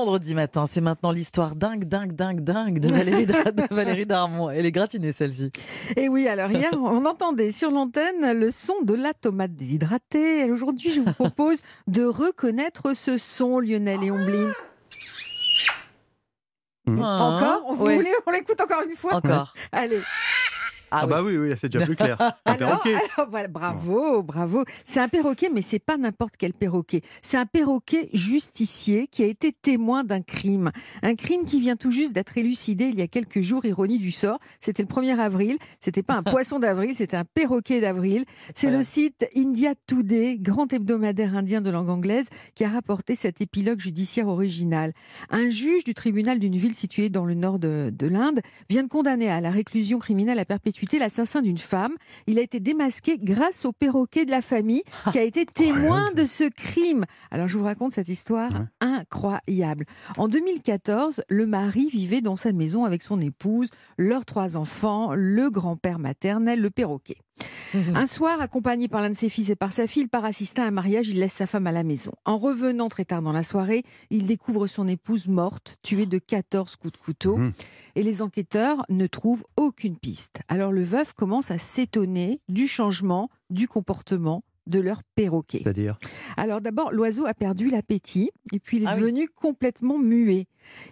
vendredi matin, c'est maintenant l'histoire dingue, dingue, dingue, dingue de Valérie, de Valérie Darmon. Elle est gratinée celle-ci. Et oui, alors hier, on entendait sur l'antenne le son de la tomate déshydratée. Aujourd'hui, je vous propose de reconnaître ce son, Lionel et Omblin. Mmh. Encore? Vous Ouais. voulez On l'écoute encore une fois? Encore. Allez. Ah, bah oui, oui, c'est déjà plus clair. Un Alors, perroquet. alors, voilà, bravo, bravo. C'est un perroquet, mais c'est pas n'importe quel perroquet. C'est un perroquet justicier qui a été témoin d'un crime. Un crime qui vient tout juste d'être élucidé il y a quelques jours, ironie du sort. C'était le 1er avril. C'était pas un poisson d'avril, c'était un perroquet d'avril. C'est le site India Today, grand hebdomadaire indien de langue anglaise, qui a rapporté cet épilogue judiciaire original. Un juge du tribunal d'une ville située dans le nord de, de l'Inde vient de condamner à la réclusion criminelle à perpétuité l'assassin d'une femme. Il a été démasqué grâce au perroquet de la famille qui a été témoin de ce crime. Alors je vous raconte cette histoire incroyable. En 2014, le mari vivait dans sa maison avec son épouse, leurs trois enfants, le grand-père maternel, le perroquet. Un soir, accompagné par l'un de ses fils et par sa fille, il part assister à un mariage, il laisse sa femme à la maison. En revenant très tard dans la soirée, il découvre son épouse morte, tuée de 14 coups de couteau. Mhm. Et les enquêteurs ne trouvent aucune piste. Alors le veuf commence à s'étonner du changement du comportement de leur perroquet. C'est-à-dire Alors d'abord, l'oiseau a perdu l'appétit et puis il est Ah oui. devenu complètement muet.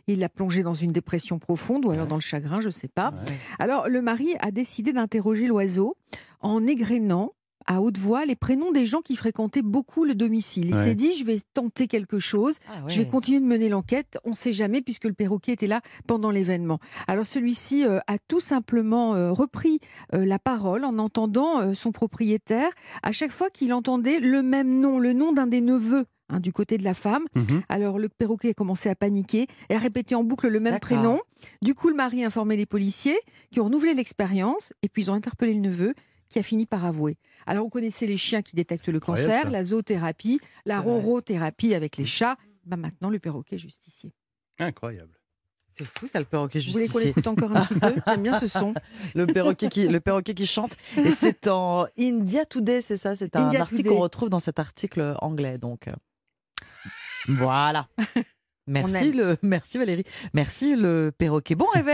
Il l'a plongé dans une dépression profonde ou alors dans le chagrin, je ne sais pas. Alors le mari a décidé d'interroger l'oiseau en égrénant à haute voix les prénoms des gens qui fréquentaient beaucoup le domicile. Il Ouais. s'est dit, je vais tenter quelque chose, Ah je vais continuer de mener l'enquête, on ne sait jamais puisque le perroquet était là pendant l'événement. Alors celui-ci euh, a tout simplement euh, repris euh, la parole en entendant euh, son propriétaire à chaque fois qu'il entendait le même nom, le nom d'un des neveux. hein, du côté de la femme. Mhm. Alors le perroquet a commencé à paniquer et à répéter en boucle le même prénom. Du coup, le mari a informé les policiers qui ont renouvelé l'expérience et puis ils ont interpellé le neveu qui a fini par avouer. Alors on connaissait les chiens qui détectent le cancer, la zoothérapie, la rorothérapie avec les chats. Bah maintenant le perroquet justicier. Incroyable. C'est fou ça, le perroquet Vous voulez qu'on justicier. l'écoute encore un petit peu? J'aime bien ce son. Le perroquet qui, le perroquet qui chante. Et c'est en India Today, c'est ça? C'est un India article qu'on retrouve dans cet article anglais. Donc euh, voilà. Merci, le, merci Valérie. Merci le perroquet. Bon réveil.